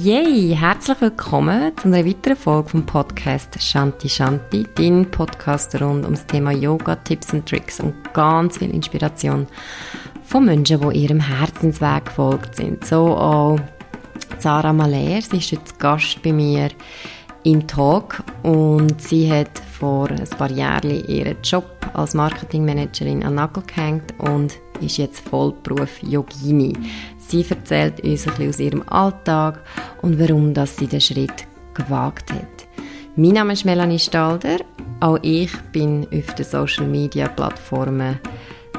Yay! Herzlich willkommen zu einer weiteren Folge vom Podcast Shanti Shanti, dein Podcast rund ums Thema Yoga, Tipps und Tricks und ganz viel Inspiration von Menschen, die ihrem Herzensweg gefolgt sind. So auch Sarah Maler, sie ist jetzt Gast bei mir im Talk und sie hat vor ein paar Jahren ihren Job als Marketingmanagerin an Nagel gehängt und ist jetzt Vollberuf Yogini. Sie erzählt uns ein bisschen aus ihrem Alltag und warum dass sie den Schritt gewagt hat. Mein Name ist Melanie Stalder. Auch ich bin auf den Social Media Plattformen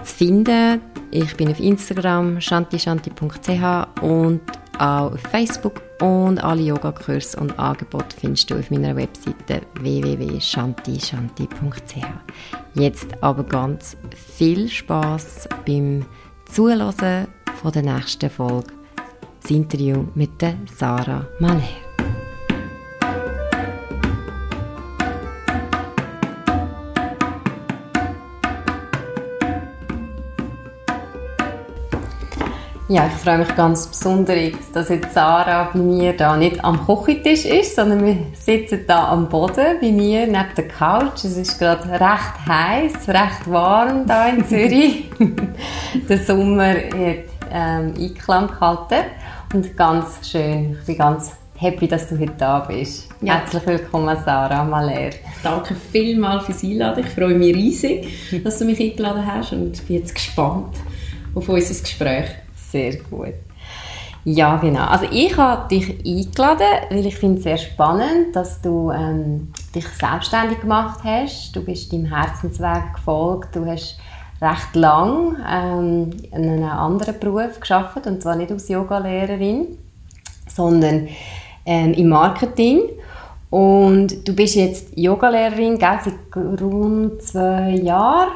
zu finden. Ich bin auf Instagram shantishanti.ch und auch auf Facebook und alle Yogakurse und Angebote findest du auf meiner Webseite www.shantishanti.ch. Jetzt aber ganz viel Spaß beim Zuhören von der nächsten Folge. Das Interview mit der Sarah Malher. Ja, ich freue mich ganz besonders, dass jetzt Sarah bei mir da nicht am Kochentisch ist, sondern wir sitzen da am Boden bei mir neben der Couch. Es ist gerade recht heiß, recht warm da in Zürich. der Sommer hat ähm, Einklang gehalten und ganz schön. Ich bin ganz happy, dass du heute da bist. Ja. Herzlich willkommen, Sarah Maler. Danke vielmals fürs Einladen. Ich freue mich riesig, dass du mich eingeladen hast und bin jetzt gespannt auf unser Gespräch. Sehr gut. Ja, genau. Also ich habe dich eingeladen, weil ich finde es sehr spannend, dass du ähm, dich selbstständig gemacht hast. Du bist deinem Herzensweg gefolgt. Du hast recht lang ähm, in einem anderen Beruf geschafft und zwar nicht als Yogalehrerin, sondern ähm, im Marketing. Und du bist jetzt Yogalehrerin, gell, seit rund zwei Jahren.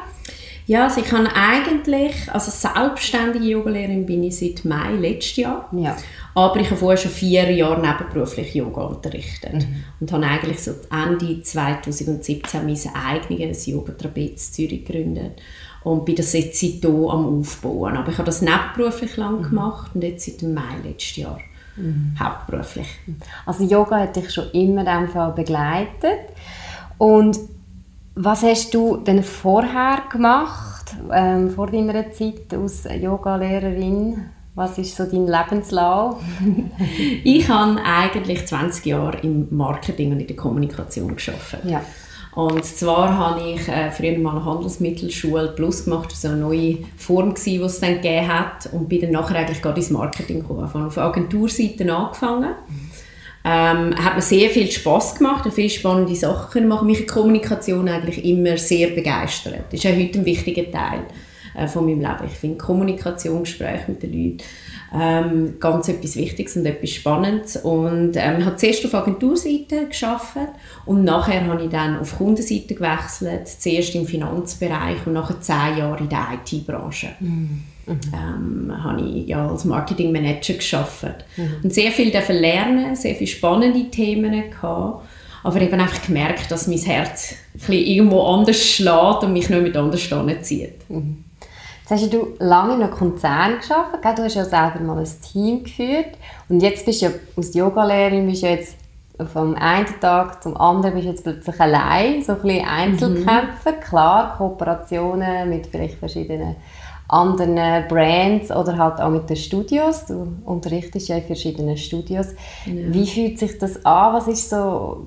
Ja, also ich kann eigentlich, also selbstständige Yogalehrerin bin ich seit Mai letztes Jahr. Ja. Aber ich habe vorher schon vier Jahre nebenberuflich Yoga unterrichtet mhm. und habe eigentlich so Ende 2017 mein eigenes Yoga-Trapez Zürich gegründet und bin das jetzt seitdem am Aufbauen. Aber ich habe das nebenberuflich lang mhm. gemacht und jetzt seit dem Mai letztes Jahr mhm. hauptberuflich. Also Yoga hat dich schon immer einfach begleitet und was hast du denn vorher gemacht, ähm, vor deiner Zeit als Yogalehrerin? Was ist so dein Lebenslauf? ich habe eigentlich 20 Jahre im Marketing und in der Kommunikation gearbeitet. Ja. Und zwar habe ich äh, früher mal eine Handelsmittelschule Plus gemacht, das war eine neue Form, die es dann gegeben hat und bin dann nachher eigentlich gerade ins Marketing gekommen. Ich auf Agenturseiten angefangen. Ähm, hat mir sehr viel Spaß gemacht viele spannende Sachen machen. Mich hat Kommunikation eigentlich immer sehr begeistert. Das ist auch heute ein wichtiger Teil äh, von meinem Leben. Ich finde Kommunikation, Gespräche mit den Leuten ähm, ganz etwas Wichtiges und etwas Spannendes. Und ähm, ich habe zuerst auf Agenturseite geschafft und nachher habe ich dann auf Kundenseite gewechselt, zuerst im Finanzbereich und nachher zehn Jahre in der IT-Branche. Mhm. Ähm, habe ich ja als Marketingmanager geschafft mhm. und sehr viel lernen, sehr viele spannende Themen gehabt, aber eben einfach gemerkt, dass mein Herz irgendwo anders schlägt und mich nicht mit anders zieht. Mhm. Jetzt hast du lange in einem Konzern gearbeitet, du hast ja selber mal ein Team geführt und jetzt bist du ja als Yogalehrerin bist du jetzt vom einen Tag zum anderen bist du jetzt plötzlich allein, so ein bisschen Einzelkämpfer, mhm. klar, Kooperationen mit vielleicht verschiedenen anderen Brands oder halt auch mit den Studios. Du unterrichtest ja in verschiedenen Studios. Ja. Wie fühlt sich das an? Was ist so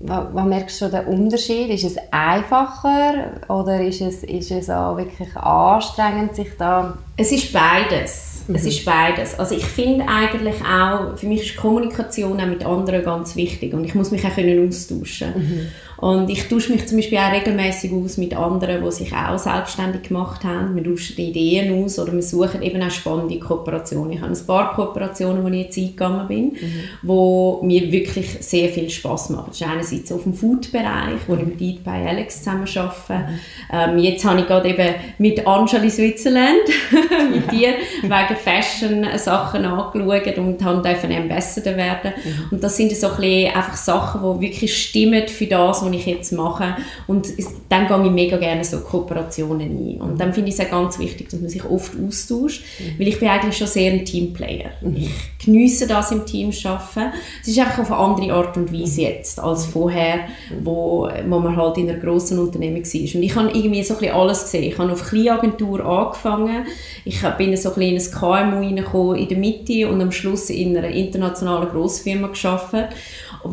was merkst du den Unterschied? Ist es einfacher oder ist es, ist es auch wirklich anstrengend, sich da... Es ist beides. Mhm. Es ist beides. Also ich finde eigentlich auch, für mich ist Kommunikation auch mit anderen ganz wichtig und ich muss mich auch können austauschen mhm. Und ich tausche mich zum Beispiel auch regelmäßig aus mit anderen, die sich auch selbstständig gemacht haben. Wir tauschen Ideen aus oder wir suchen eben auch spannende Kooperationen. Ich habe ein paar Kooperationen, wo ich jetzt eingegangen bin, mhm. wo mir wirklich sehr viel Spaß machen. Das ist einerseits auf dem Food-Bereich, wo ich mit Eat by Alex zusammen arbeite. Mhm. Ähm, jetzt habe ich gerade eben mit Angeli Switzerland, mit dir, wegen Fashion-Sachen angeschaut und habe dürfen Ambassador werden. Mhm. Und das sind so ein bisschen einfach Sachen, die wirklich stimmen für das, was ich jetzt mache. Und dann gehe ich mega gerne so Kooperationen ein. Und dann finde ich es auch ganz wichtig, dass man sich oft austauscht, mhm. weil ich bin eigentlich schon sehr ein Teamplayer. Mhm. Ich genieße das im Team arbeiten. Es ist einfach auf eine andere Art und Weise mhm. jetzt als vorher, wo, wo man halt in einer grossen Unternehmen war. Und ich habe irgendwie so ein bisschen alles gesehen. Ich habe auf Kleinagentur angefangen. Ich bin so ein bisschen in ein KMU reingekommen in der Mitte und am Schluss in einer internationalen Grossfirma gearbeitet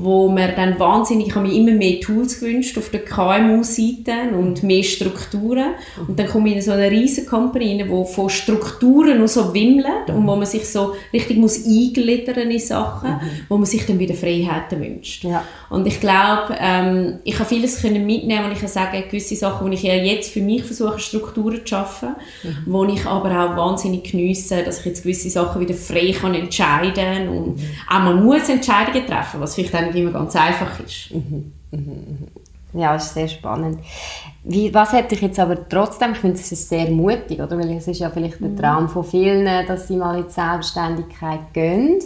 wo man dann wahnsinnig, ich habe mir immer mehr Tools gewünscht auf der KMU-Seite und mehr Strukturen und dann komme ich in so eine riesige Company rein, wo von Strukturen nur so wimmelt und wo man sich so richtig muss eingliedern in Sachen, mhm. wo man sich dann wieder Freiheiten wünscht. Ja. Und ich glaube, ähm, ich habe vieles können mitnehmen und ich kann sagen, gewisse Sachen, wo ich ja jetzt für mich versuche, Strukturen zu schaffen, mhm. wo ich aber auch wahnsinnig geniesse, dass ich jetzt gewisse Sachen wieder frei kann entscheiden und mhm. auch man muss Entscheidungen treffen, was vielleicht auch nicht immer ganz einfach ist. Mhm. Mhm. mhm. Ja, das ist sehr spannend. Wie, was hat dich jetzt aber trotzdem, ich finde, es ist sehr mutig, oder? Weil es ist ja vielleicht der mhm. Traum von vielen, dass sie mal in die Selbstständigkeit gehen.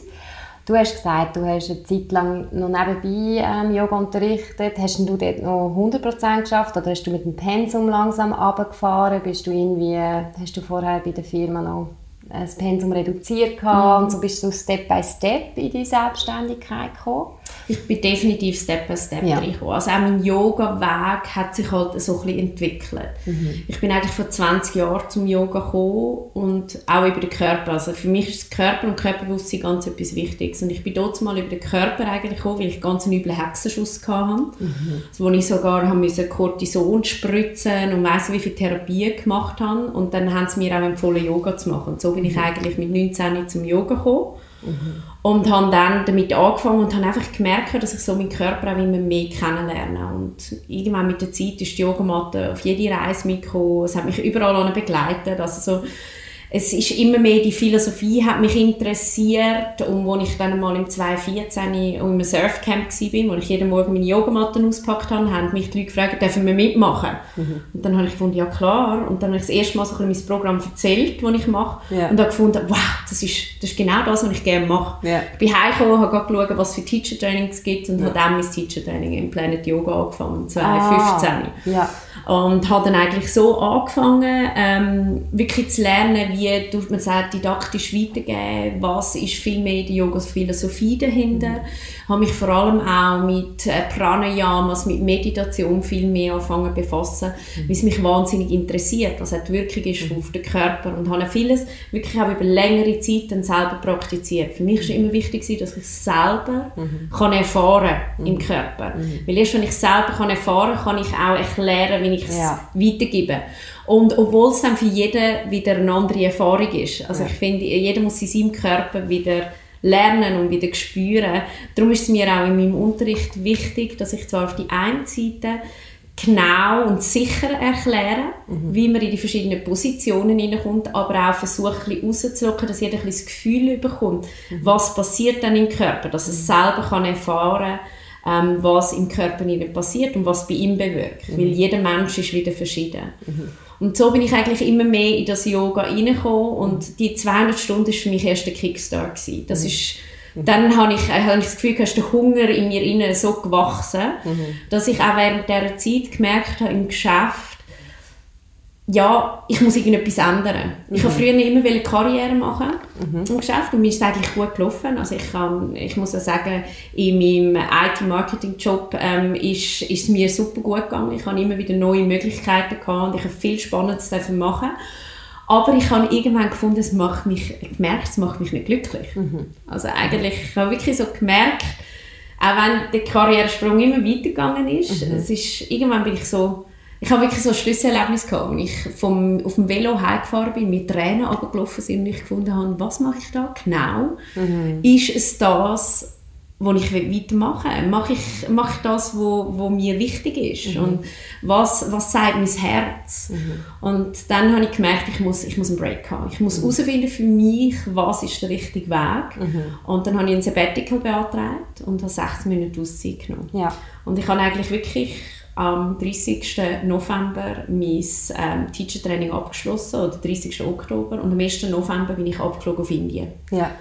Du hast gesagt, du hast eine Zeit lang noch nebenbei ähm, Yoga unterrichtet. Hast du dort noch 100% geschafft oder hast du mit dem Pensum langsam runtergefahren? Bist du irgendwie, hast du vorher bei der Firma noch das Pensum reduziert mhm. und so bist du Step by Step in die Selbstständigkeit gekommen? Ich bin definitiv Step by Step ja. reingekommen. Also auch mein Yoga-Weg hat sich halt so ein bisschen entwickelt. Mhm. Ich bin eigentlich vor 20 Jahren zum Yoga gekommen und auch über den Körper. Also für mich ist Körper und Körperbewusstsein ganz etwas Wichtiges. Und ich bin dort mal über den Körper eigentlich gekommen, weil ich ganz einen üblen Hexenschuss hatte. Mhm. Also, wo ich sogar haben müssen Cortison spritzen und weiss wie viele Therapien gemacht habe. Und dann haben sie mir auch empfohlen, Yoga zu machen. Und so bin ich mhm. eigentlich mit 19 zum Yoga gekommen. Mhm. Und habe dann damit angefangen und habe einfach gemerkt, dass ich so meinen Körper auch immer mehr kennenlerne. Und irgendwann mit der Zeit ist die Yogamatte auf jede Reise mitgekommen. Es hat mich überall begleitet. Also so es ist immer mehr, die Philosophie hat mich interessiert und als ich dann mal im 2014 in einem Surfcamp war, wo ich jeden Morgen meine Yogamatten ausgepackt habe, haben mich die Leute gefragt, dürfen wir mitmachen? Mhm. Und dann habe ich gefunden, ja klar. Und dann habe ich das erste Mal so ein bisschen mein Programm erzählt, das ich mache ja. und habe gefunden, wow, das ist, das ist genau das, was ich gerne mache. Ja. Ich bin heimgekommen, habe geschaut, was für Teacher-Trainings es gibt und ja. habe dann mein Teacher-Training im Planet Yoga angefangen, 2015. Ah, ja. Und habe dann eigentlich so angefangen, ähm, wirklich zu lernen, wie tut man sagt, didaktisch weitergeben, was ist viel mehr die Yoga-Philosophie dahinter. Mhm. Habe mich vor allem auch mit äh, Pranayamas, mit Meditation viel mehr angefangen zu befassen, mhm. weil es mich wahnsinnig interessiert, was die Wirkung ist mhm. auf den Körper. Und habe vieles wirklich auch über längere Zeit dann selber praktiziert. Für mich war immer wichtig, dass ich es selber mhm. kann erfahren im mhm. Körper. Mhm. Weil erst wenn ich es selber kann erfahren kann, kann ich auch erklären, wie ich es ja. weitergebe. Und obwohl es dann für jeden wieder eine andere Erfahrung ist. Also ja. ich finde, jeder muss in seinem Körper wieder lernen und wieder spüren. Darum ist es mir auch in meinem Unterricht wichtig, dass ich zwar auf die einen Seite genau und sicher erkläre, mhm. wie man in die verschiedenen Positionen hineinkommt, aber auch versuche, ein bisschen rauszulocken, dass jeder ein bisschen das Gefühl bekommt, mhm. was passiert dann im Körper, dass er mhm. selber kann erfahren kann, ähm, was im Körper passiert und was bei ihm bewirkt. Mhm. Weil jeder Mensch ist wieder verschieden. Mhm. Und so bin ich eigentlich immer mehr in das Yoga reingekommen und die 200 Stunden war für mich erst der Kickstart. Gewesen. Das mhm. ist, dann habe ich, äh, habe ich das Gefühl, dass der Hunger in mir innen so gewachsen, mhm. dass ich auch während dieser Zeit gemerkt habe, im Geschäft, ja, ich muss irgendetwas ändern. Mhm. Ich wollte früher immer eine Karriere machen mhm. im Geschäft und mir ist es eigentlich gut gelaufen. Also ich, kann, ich muss auch sagen, in meinem IT-Marketing-Job ähm, ist, ist es mir super gut gegangen. Ich habe immer wieder neue Möglichkeiten gehabt und ich habe viel Spannendes machen aber ich habe irgendwann gefunden, es macht mich, gemerkt, es macht mich nicht glücklich. Mhm. Also eigentlich, ich habe wirklich so gemerkt, auch wenn der Karrieresprung immer weitergegangen ist, mhm. es ist, irgendwann bin ich so, ich habe wirklich so ein Schlüsselerlebnis gehabt, als ich vom, auf dem Velo heimgefahren bin, mit Tränen runtergelaufen sind und ich gefunden habe, was mache ich da genau? Mhm. Ist es das, was ich weitermachen will? Mache ich, mache ich das, was wo, wo mir wichtig ist? Mhm. Und was, was sagt mein Herz? Mhm. Und dann habe ich gemerkt, ich muss, ich muss einen Break haben. Ich muss mhm. herausfinden für mich, was ist der richtige Weg. Mhm. Und dann habe ich ein Sabbatical beantragt und habe 16 Minuten Auszeit genommen. Ja. Und ich habe eigentlich wirklich am 30. November mein ähm, Teacher-Training abgeschlossen, oder 30. Oktober. Und am 1. November bin ich abgeflogen auf Indien. Ja.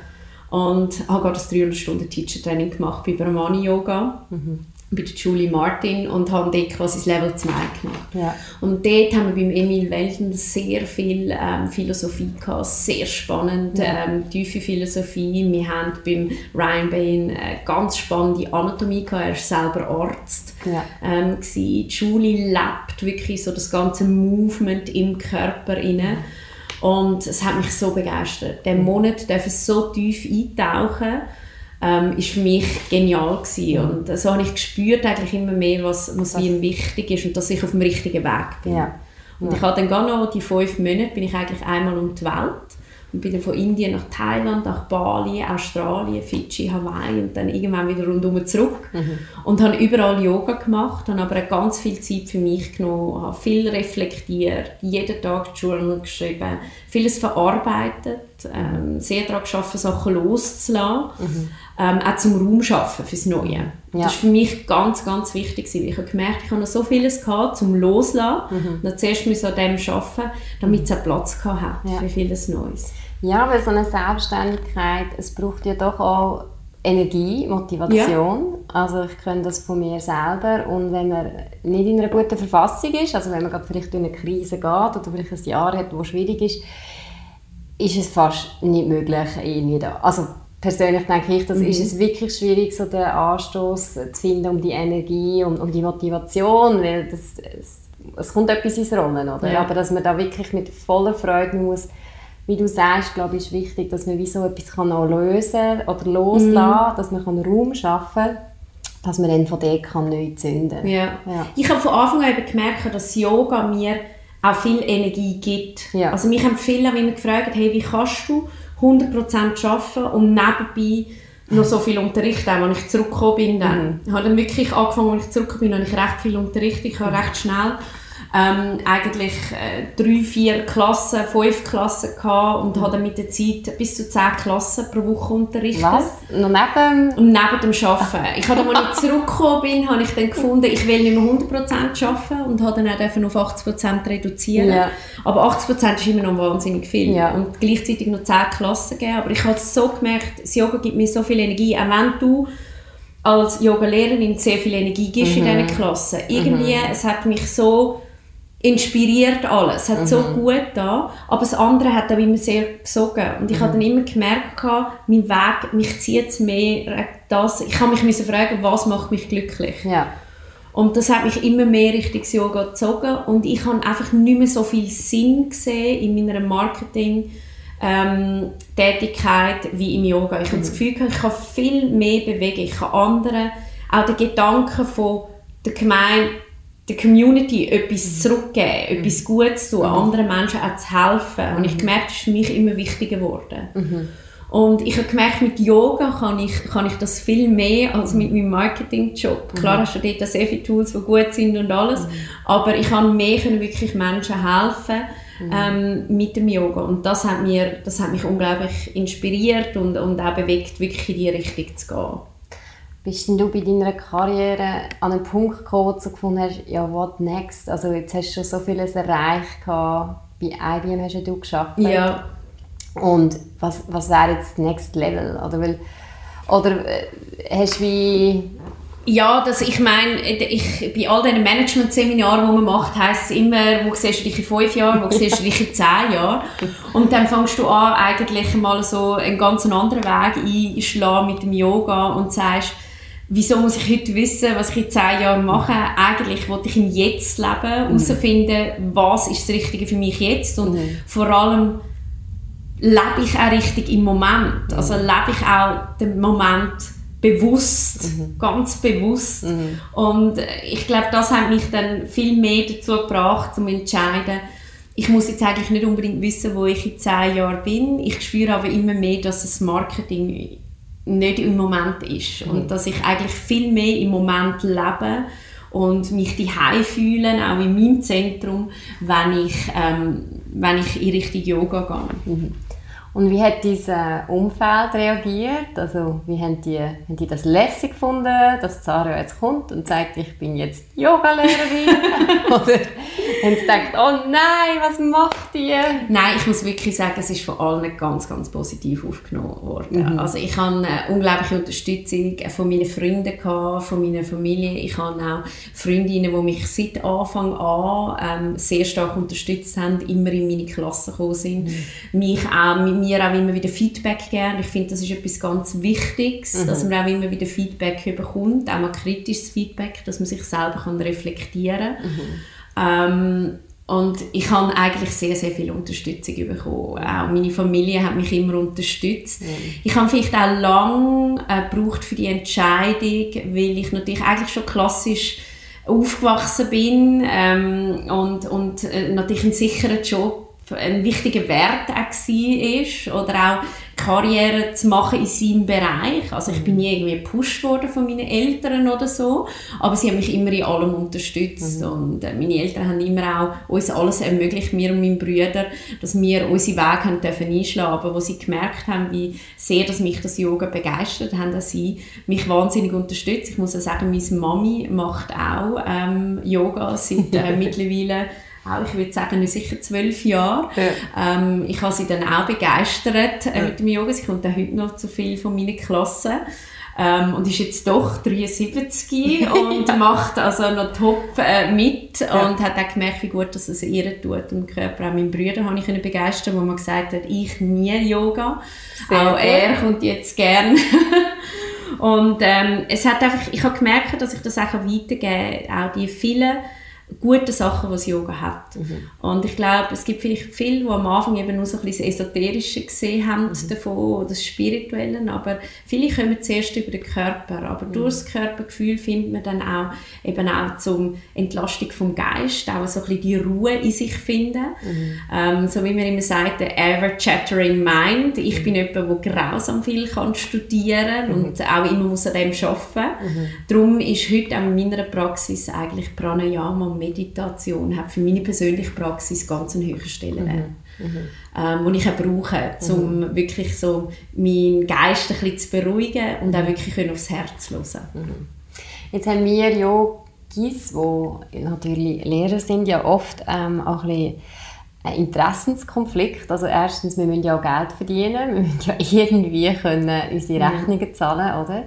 Und habe gerade das 300 Stunden Teacher-Training gemacht bei Brahmani Yoga. Mhm. Bei der Julie Martin und haben dort quasi das Level 2 gemacht. Ja. Und dort haben wir beim Emil Welten sehr viel ähm, Philosophie gehabt, sehr spannend, Ja. ähm, tiefe Philosophie. Wir haben beim Ryan Bain äh, ganz spannende Anatomie gehabt, er ist selber Arzt. Ja. Ähm, die Julie lebt wirklich so das ganze Movement im Körper inne. Und es hat mich so begeistert. Der Monat darf so tief eintauchen ähm, ist für mich genial gewesen. und so habe ich gespürt eigentlich immer mehr, was, was ihm wichtig ist und dass ich auf dem richtigen Weg bin. Ja. Und ich habe dann gar noch die fünf Monate bin ich eigentlich einmal um die Welt und bin dann von Indien nach Thailand, nach Bali, Australien, Fidschi, Hawaii und dann irgendwann wieder rundum zurück und habe überall Yoga gemacht, habe aber ganz viel Zeit für mich genommen, habe viel reflektiert, jeden Tag Journal geschrieben, vieles verarbeitet, ähm, sehr daran gearbeitet, Sachen loszulassen, ähm, auch zum Raum schaffen fürs Neue. Ja. Das ist für mich ganz, ganz wichtig. gewesen, Ich habe gemerkt, ich habe noch so vieles gehabt, zum Loslassen. Mhm. Und dann zuerst ich an dem arbeiten, damit es auch Platz gehabt hat Ja. für vieles Neues. Ja, weil so eine Selbstständigkeit, es braucht ja doch auch Energie, Motivation. Also ich kenne das von mir selber und wenn man nicht in einer guten Verfassung ist, also wenn man gerade vielleicht durch eine Krise geht oder vielleicht ein Jahr hat, wo schwierig ist, ist es fast nicht möglich irgendwie da. Also persönlich denke ich, das ist es wirklich schwierig, so den Anstoß zu finden um die Energie und um die Motivation, weil das, es, es kommt etwas ins Rollen, oder? Ja. Aber dass man da wirklich mit voller Freude muss wie du sagst, glaube ich, ist wichtig, dass man wie so etwas kann auch lösen oder loslassen dass man kann Raum schaffen kann, dass man dann von dort kann neu zünden kann. Ja. Ja. Ich habe von Anfang an eben gemerkt, dass Yoga mir auch viel Energie gibt. Ja. Also mich haben viele immer gefragt, hey, wie kannst du 100% arbeiten und nebenbei noch so viel unterrichten, auch als ich zurückgekommen bin. Dann. Ich habe dann wirklich angefangen, als ich zurückgekommen bin, habe ich recht viel unterrichtet. Ich habe recht schnell ähm, eigentlich äh, drei, vier Klassen, fünf Klassen gehabt und habe dann mit der Zeit bis zu zehn Klassen pro Woche unterrichtet. Was? Noch neben... Und neben dem Arbeiten. Ich habe, als ich zurückgekommen bin, habe ich dann gefunden, ich will nicht mehr 100% arbeiten und habe dann auch auf 80% reduzieren. Ja. Aber 80% ist immer noch wahnsinnig viel. Ja. Und gleichzeitig noch 10 Klassen geben. Aber ich habe so gemerkt, das Yoga gibt mir so viel Energie, auch wenn du als Yoga-Lehrerin sehr viel Energie gibst in diesen Klassen. Irgendwie, es hat mich so inspiriert alles. Es hat so gut da, aber das andere hat auch immer sehr gesogen. Und ich habe dann immer gemerkt, mein Weg, mich zieht es mehr, das, ich habe mich müssen fragen, was macht mich glücklich? Ja. Und das hat mich immer mehr Richtung Yoga gezogen und ich habe einfach nicht mehr so viel Sinn gesehen in meiner Marketing ähm, Tätigkeit wie im Yoga. Ich habe das Gefühl, ich kann viel mehr bewegen, ich kann anderen auch den Gedanken von der Gemeinde, der Community etwas zurückgeben, etwas Gutes tun, anderen Menschen auch zu helfen. Und ich gemerkt, das ist für mich immer wichtiger geworden. Und ich habe gemerkt, mit Yoga kann ich, kann ich das viel mehr als mit meinem Marketingjob. Klar hast du dort sehr viele Tools, die gut sind und alles, aber ich kann mehr können wirklich Menschen helfen ähm, mit dem Yoga. Und das hat, mir, das hat mich unglaublich inspiriert und, und auch bewegt, wirklich in die Richtung zu gehen. Bist denn du bei deiner Karriere an einen Punkt gekommen, wo du gefunden hast, ja, what next? Also jetzt hast du schon so vieles erreicht, gehabt. bei IBM hast ja du geschafft. Ja, Und was, was wäre jetzt das Next Level? Oder, weil, oder äh, hast du wie... Ja, das, ich meine, ich, bei all diesen Management-Seminaren, die man macht, heisst es immer, wo siehst du dich in fünf Jahren, wo siehst du dich in zehn Jahren. Und dann fängst du an, eigentlich mal so einen ganz anderen Weg einschlagen mit dem Yoga und sagst, wieso muss ich heute wissen, was ich in zehn Jahren mache? Eigentlich wollte ich im Jetzt leben, herausfinden, was ist das Richtige für mich jetzt und vor allem lebe ich auch richtig im Moment. Also lebe ich auch den Moment bewusst, ganz bewusst. Und äh, ich glaube, das hat mich dann viel mehr dazu gebracht, um zu entscheiden, ich muss jetzt eigentlich nicht unbedingt wissen, wo ich in zehn Jahren bin. Ich spüre aber immer mehr, dass das Marketing nicht im Moment ist. Und dass ich eigentlich viel mehr im Moment lebe und mich die fühle, auch in meinem Zentrum, wenn ich, ähm, wenn ich in Richtung Yoga gehe. Und wie hat dein Umfeld reagiert? Also wie haben die, haben die das lässig gefunden, dass Zara jetzt kommt und sagt, ich bin jetzt Yogalehrerin? Oder haben sie gedacht, oh nein, was macht ihr? Nein, ich muss wirklich sagen, es ist von allen ganz, ganz positiv aufgenommen worden. Mhm. Also ich habe unglaubliche Unterstützung von meinen Freunden gehabt, von meiner Familie. Ich habe auch Freundinnen, die mich seit Anfang an ähm, sehr stark unterstützt haben, immer in meine Klasse gekommen sind. Mhm. Mich auch, mit mir auch immer wieder Feedback geben. Ich finde, das ist etwas ganz Wichtiges, mhm. dass man auch immer wieder Feedback bekommt, auch mal kritisches Feedback, dass man sich selber kann reflektieren kann. Mhm. Ähm, und ich habe eigentlich sehr, sehr viel Unterstützung bekommen. Auch meine Familie hat mich immer unterstützt. Mhm. Ich habe vielleicht auch lange äh, gebraucht für die Entscheidung, weil ich natürlich eigentlich schon klassisch aufgewachsen bin ähm, und, und äh, natürlich einen sicheren Job ein wichtiger Wert auch war oder auch Karriere zu machen in seinem Bereich. Also ich bin nie irgendwie gepusht worden von meinen Eltern oder so, aber sie haben mich immer in allem unterstützt mhm. und äh, meine Eltern haben immer auch uns alles ermöglicht, mir und meinen Brüdern, dass wir unsere Wege haben dürfen einschlagen, aber wo sie gemerkt haben, wie sehr dass mich das Yoga begeistert, haben dass sie mich wahnsinnig unterstützt. Ich muss auch sagen, meine Mami macht auch ähm, Yoga seit äh, mittlerweile auch, ich würde sagen, sicher zwölf Jahre. Ja. Ähm, ich habe sie dann auch begeistert äh, mit dem Yoga. Sie kommt auch heute noch zu viel von meinen Klassen. Ähm, und ist jetzt doch 73 und macht also noch top äh, mit ja. und hat auch gemerkt, wie gut dass es ihr tut und Körper. Auch meinen Brüder habe ich begeistern, wo man gesagt hat, ich nie Yoga. Sehr auch gut. er kommt jetzt gern. und ähm, es hat einfach, ich habe gemerkt, dass ich das auch weitergeben kann, auch die vielen gute Sachen, die das Yoga hat. Mhm. Und ich glaube, es gibt vielleicht viele, die am Anfang eben nur so ein bisschen das Esoterische gesehen haben mhm. davon, oder das Spirituelle, aber viele kommen zuerst über den Körper, aber mhm. durch das Körpergefühl findet man dann auch eben auch zum Entlastung vom Geist, auch so ein bisschen die Ruhe in sich finden. Mhm. Ähm, so wie man immer sagt, the ever chattering mind. Ich bin mhm. jemand, der grausam viel kann studieren mhm. und auch immer muss an dem arbeiten. Mhm. Darum ist heute auch in meiner Praxis eigentlich Pranayama Meditation hat für meine persönliche Praxis ganz einen höheren Stellenwert. Mhm. Mhm. Ähm, ich auch brauche, um mhm. wirklich so meinen Geist ein bisschen zu beruhigen und auch wirklich aufs Herz zu hören. Mhm. Jetzt haben wir Yogis, die natürlich Lehrer sind, ja oft ähm, auch ein bisschen ein Interessenskonflikt. Also erstens, wir müssen ja auch Geld verdienen, wir müssen ja irgendwie können unsere mhm. Rechnungen zahlen, oder?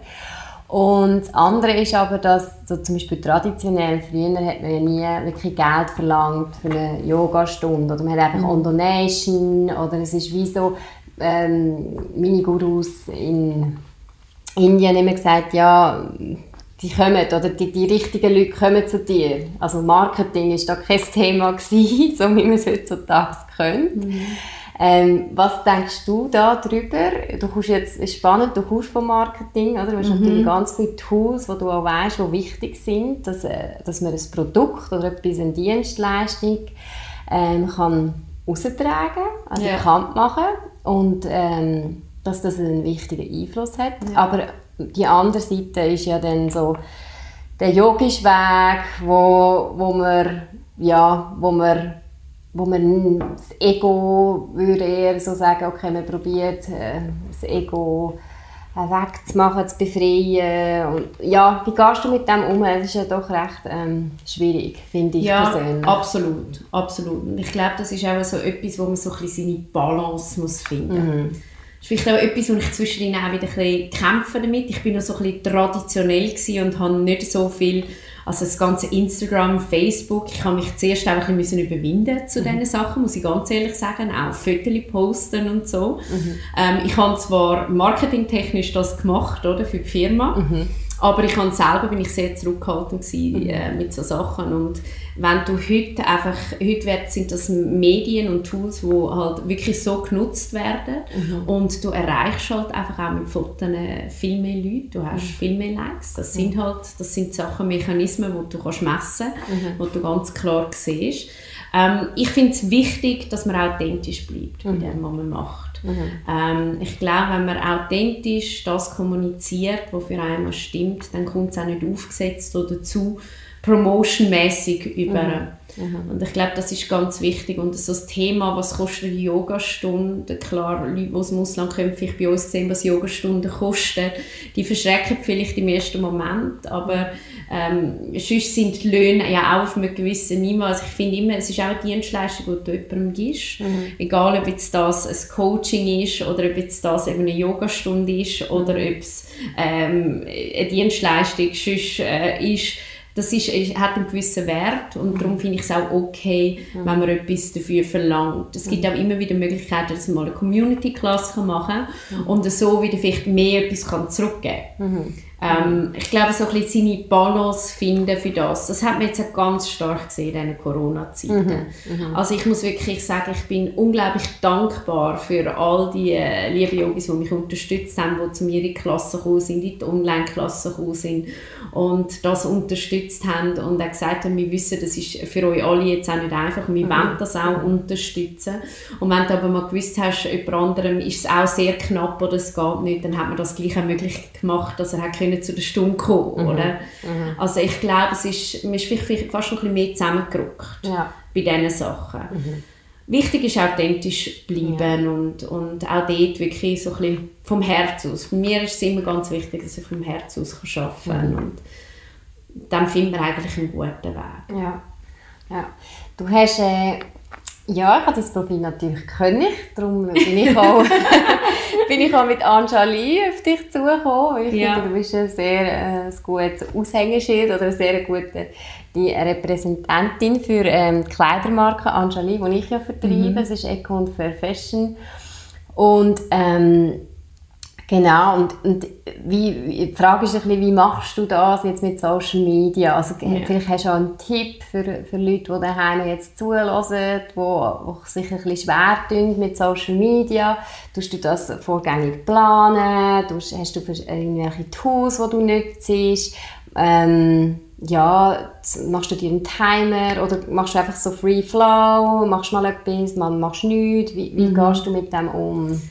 Und das andere ist aber, dass so zum Beispiel traditionell, früher hat man ja nie wirklich Geld verlangt für eine Yogastunde oder man hat einfach mhm. on donation oder es ist wie so, ähm, meine Gurus in Indien haben immer gesagt, ja, die kommen oder die, die richtigen Leute kommen zu dir. Also Marketing ist da kein Thema gewesen, so wie man es heutzutage kennt. Mhm. Ähm, was denkst du da drüber? Du kommst jetzt, ist spannend, du kommst vom Marketing, oder? Du hast mhm. natürlich ganz viele Tools, die du auch weißt, die wichtig sind, dass, äh, dass man ein Produkt oder etwas, eine Dienstleistung ähm, kann austragen, also ja. bekannt machen und ähm, dass das einen wichtigen Einfluss hat. Ja. Aber die andere Seite ist ja dann so der yogische Weg, wo, wo man ja, wo man wo man das Ego würde eher so sagen, okay, man probiert äh, das Ego äh, wegzumachen, zu befreien. Und, ja, wie gehst du mit dem um? Das ist ja doch recht ähm, schwierig, finde ich ja, persönlich. absolut, absolut. Und ich glaube, das ist auch so etwas, wo man so ein bisschen seine Balance muss finden muss. Mhm. Das ist vielleicht auch etwas, wo ich zwischendrin auch wieder ein bisschen kämpfe damit. Ich bin noch so ein bisschen traditionell und habe nicht so viel also das ganze Instagram, Facebook, ich habe mich zuerst auch ein bisschen überwinden zu mhm. diesen Sachen, muss ich ganz ehrlich sagen, auch Fotos posten und so. Mhm. Ähm, ich habe zwar marketingtechnisch das gemacht, oder, für die Firma, mhm. Aber ich habe selber bin ich sehr zurückhaltend gewesen, mhm. äh, mit so Sachen und wenn du heute einfach, heute sind das Medien und Tools, die halt wirklich so genutzt werden mhm. und du erreichst halt einfach auch mit Fotos viel mehr Leute, du hast mhm. viel mehr Likes, das sind mhm. halt, das sind Sachen, Mechanismen, die du kannst messen kannst, mhm. die du ganz klar siehst. Ähm, ich finde es wichtig, dass man authentisch bleibt bei mhm. dem, was man macht. Mhm. Ähm, ich glaube, wenn man authentisch das kommuniziert, was für einen stimmt, dann kommt es auch nicht aufgesetzt oder zu promotionmäßig über. Mhm. Mhm. Und ich glaube, das ist ganz wichtig. Und so das Thema, was kostet eine Yogastunde? Klar, Leute, die aus dem Ausland kommen, vielleicht bei uns sehen, was Yogastunden kosten. Die verschrecken vielleicht im ersten Moment, aber Ähm, sonst sind die Löhne ja auch auf einem gewissen Niveau. Also ich finde immer, es ist auch eine Dienstleistung, die du jemandem gibst. Mhm. Egal, ob jetzt das ein Coaching ist oder ob jetzt das eben eine Yogastunde ist oder ob es ähm, eine Dienstleistung sonst, äh, ist das ist, hat einen gewissen Wert und darum finde ich es auch okay, mhm. wenn man etwas dafür verlangt. Es gibt mhm. auch immer wieder Möglichkeiten, dass man eine Community-Klasse machen kann mhm. und so wieder vielleicht mehr etwas kann zurückgeben kann. Mhm. Ähm, ich glaube, so ein bisschen seine Balance finden für das, das hat man jetzt auch ganz stark gesehen in diesen Corona-Zeiten. Mhm, mhm. Also ich muss wirklich sagen, ich bin unglaublich dankbar für all die äh, lieben Yogis, die mich unterstützt haben, die zu mir in die Klasse gekommen sind, in die Online-Klasse gekommen sind und das unterstützt haben und auch gesagt haben, wir wissen, das ist für euch alle jetzt auch nicht einfach wir mhm. wollen das auch unterstützen. Und wenn du aber mal gewusst hast, jemand anderem ist es auch sehr knapp oder es geht nicht, dann hat man das gleich auch möglich gemacht, dass er hat können zu der Stunde kommen, mhm. oder? Mhm. Also ich glaube, es ist, man ist vielleicht fast noch ein bisschen mehr zusammengerückt ja. bei diesen Sachen. Mhm. Wichtig ist authentisch bleiben ja. und, und auch dort wirklich so ein bisschen vom Herz aus. Für mich ist es immer ganz wichtig, dass ich vom Herz aus arbeiten kann. Mhm. Und dann findet man eigentlich einen guten Weg. Ja. ja. Du hast äh, ja, ich habe das Profil natürlich können darum bin ich auch, bin ich auch mit Anjali auf dich zugekommen. Ich ja. finde, du bist ein sehr äh, gutes Aushängeschild oder eine sehr gute die Repräsentantin für ähm, die Kleidermarke Anjali, die ich ja vertreibe. Mhm. Es ist Eco und Fair Fashion. Und ähm, Genau, und, und wie, die Frage ist ein bisschen, wie machst du das jetzt mit Social Media? Also ja. vielleicht hast du auch einen Tipp für, für Leute, die daheim jetzt zuhören, die, die sich ein bisschen schwer tun mit Social Media. Tust du das vorgängig planen? Hast du irgendwelche Tools, die du nutzt? Ähm, ja, machst du dir einen Timer oder machst du einfach so Free Flow? Machst du mal etwas, mal machst du nichts? Wie, wie mhm. gehst du mit dem um?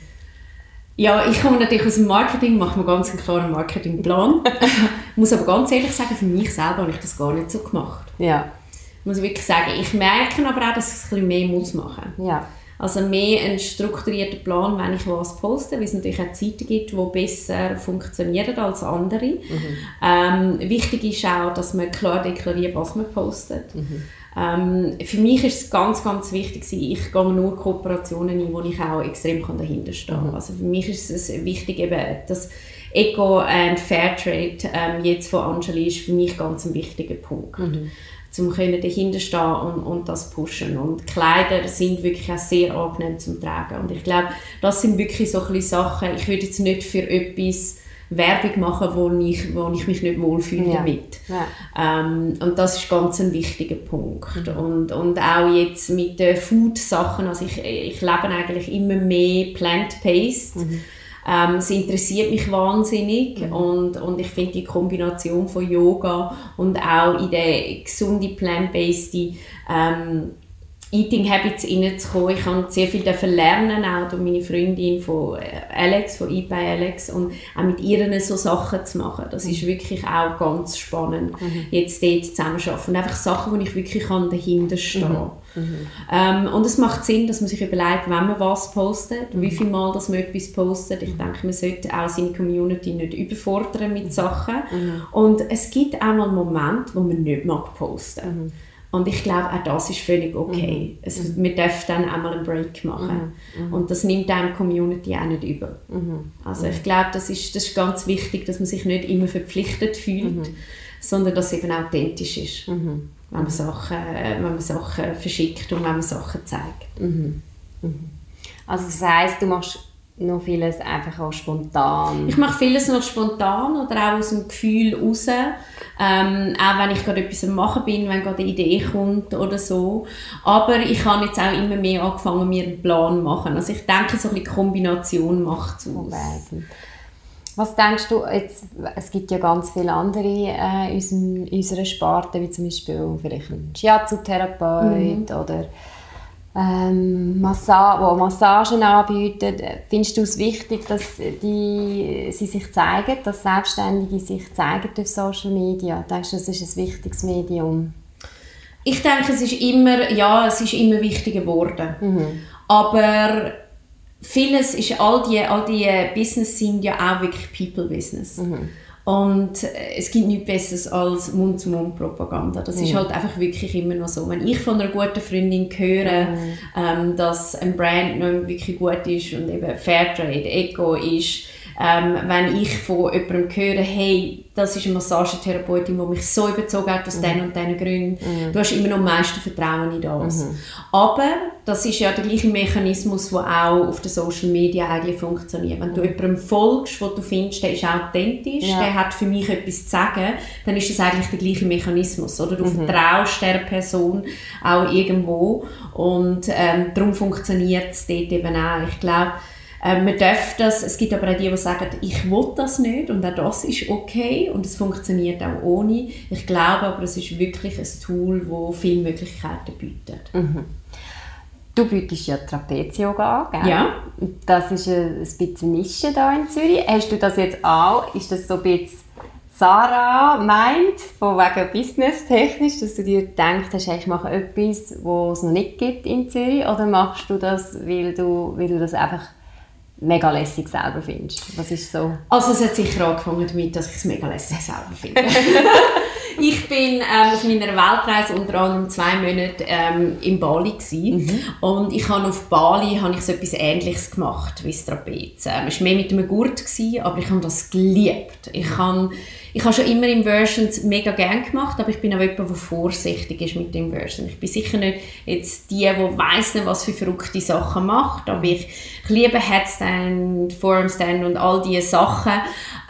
Ja, ich komme natürlich aus dem Marketing, mache mir ganz einen klaren Marketingplan. ich muss aber ganz ehrlich sagen, für mich selber habe ich das gar nicht so gemacht. Ja. Ich muss wirklich sagen, ich merke aber auch, dass ich es ein bisschen mehr muss machen muss. Ja. Also mehr einen strukturierten Plan, wenn ich was poste, weil es natürlich auch Zeiten gibt, die besser funktionieren als andere. Mhm. Ähm, wichtig ist auch, dass man klar deklariert, was man postet. Mhm. Ähm, für mich ist es ganz, ganz wichtig, ich gehe nur Kooperationen ein, wo ich auch extrem dahinter stehen kann. Mhm. Also für mich ist es wichtig, eben, dass Eco and Fairtrade ähm, jetzt von Angeli ist für mich ganz ein wichtiger Punkt. Mhm. Zum können dahinter stehen und, und das pushen. Und Kleider sind wirklich auch sehr angenehm zum Tragen. Und ich glaube, das sind wirklich so ein Sachen, ich würde jetzt nicht für etwas Werbung machen, wo ich, wo ich mich nicht wohlfühle ja. damit. Ja. Ähm, und das ist ganz ein wichtiger Punkt. Mhm. Und, und auch jetzt mit den Food-Sachen, also ich, ich lebe eigentlich immer mehr plant-based. Mhm. Ähm, es interessiert mich wahnsinnig mhm. und, und ich finde die Kombination von Yoga und auch in der gesunde plant-based ähm, Eating Habits reinzukommen. Ich habe sehr viel lernen, auch durch meine Freundin von äh, Alex, von by Alex und auch mit ihr so Sachen zu machen. Das ist mhm. wirklich auch ganz spannend, mhm. jetzt dort zusammenzuarbeiten. Und einfach Sachen, wo ich wirklich kann dahinter stehen mhm. mhm. ähm, Und es macht Sinn, dass man sich überlegt, wenn man was postet, mhm. wie viel Mal dass man etwas postet. Ich denke, man sollte auch seine Community nicht überfordern mit Sachen. Mhm. Und es gibt auch mal Momente, wo man nicht mag posten und ich glaube, auch das ist völlig okay. Mhm. Also, mhm. wir dürfen dann einmal einen Break machen. Mhm. mhm. Und das nimmt einem die Community auch nicht über. Mhm. Also ich glaube, das ist, das ist ganz wichtig, dass man sich nicht immer verpflichtet fühlt, mhm. sondern dass es eben authentisch ist. Wenn, man Sachen, wenn man Sachen verschickt und wenn man Sachen zeigt. Also das heisst, du machst noch vieles einfach auch spontan? Ich mache vieles noch spontan oder auch aus dem Gefühl raus. Ähm, auch wenn ich gerade etwas am machen bin, wenn gerade eine Idee kommt oder so. Aber ich habe jetzt auch immer mehr angefangen, mir einen Plan zu machen. Also ich denke, so eine Kombination macht es aus. Was denkst du, jetzt, es gibt ja ganz viele andere äh, in, unserem, in unserer Sparte, wie zum Beispiel vielleicht ein Shiatsu-Therapeut mhm. oder ähm, Massa wo Massagen anbieten. Findest du es wichtig, dass die, sie sich zeigen, dass Selbstständige sich zeigen auf Social Media? Denkst du, das ist ein wichtiges Medium? Ich denke, es ist immer, ja, es ist immer wichtiger geworden. Mhm. Aber vieles ist, all die, all die Business sind ja auch wirklich People-Business. Mhm. Und äh, es gibt nichts Besseres als Mund-zu-Mund-Propaganda. Das mhm. ist halt einfach wirklich immer noch so. Wenn ich von einer guten Freundin höre, mhm. ähm, dass ein Brand noch wirklich gut ist und eben Fairtrade, Eco ist, ähm, wenn ich von jemandem höre, hey, das ist eine Massagetherapeutin, die mich so überzogen hat aus mhm. diesen und diesen Gründen, mhm. du hast immer noch am meisten Vertrauen in das. Mhm. Aber das ist ja der gleiche Mechanismus, der auch auf den Social Media eigentlich funktioniert. Wenn du mhm. jemandem folgst, wo du findest, der ist authentisch, ja. der hat für mich etwas zu sagen, dann ist das eigentlich der gleiche Mechanismus. Oder du mhm. vertraust der Person auch irgendwo und ähm, darum funktioniert es dort eben auch. Ich glaube, ähm, man darf das, es gibt aber auch die, die sagen, ich will das nicht und auch das ist okay und es funktioniert auch ohne. Ich glaube aber, es ist wirklich ein Tool, das viele Möglichkeiten bietet. Mhm. Du bietest ja Trapez-Yoga an, gell? Ja. Das ist ein bisschen Nische hier in Zürich. Hast du das jetzt auch? Ist das so ein bisschen Sarah meint, von wegen business-technisch, dass du dir denkst, hast, ich mache etwas, was es noch nicht gibt in Zürich? Oder machst du das, weil du, weil du das einfach mega lässig selber findest? Was ist so? Also es hat sicher angefangen damit, dass ich es mega lässig selber finde. ich bin ähm, auf meiner Weltreise unter anderem zwei Monate ähm, in Bali mhm. und ich habe auf Bali habe ich so etwas Ähnliches gemacht wie das Trapez. Ähm, es war mehr mit einem Gurt, gewesen, aber ich habe das geliebt. Ich habe ich habe schon immer Inversions mega gerne gemacht, aber ich bin auch jemand, der vorsichtig ist mit Inversion. Ich bin sicher nicht jetzt die, die weiss nicht, was für verrückte Sachen macht, aber ich, ich liebe Headstand, Formstand und all diese Sachen.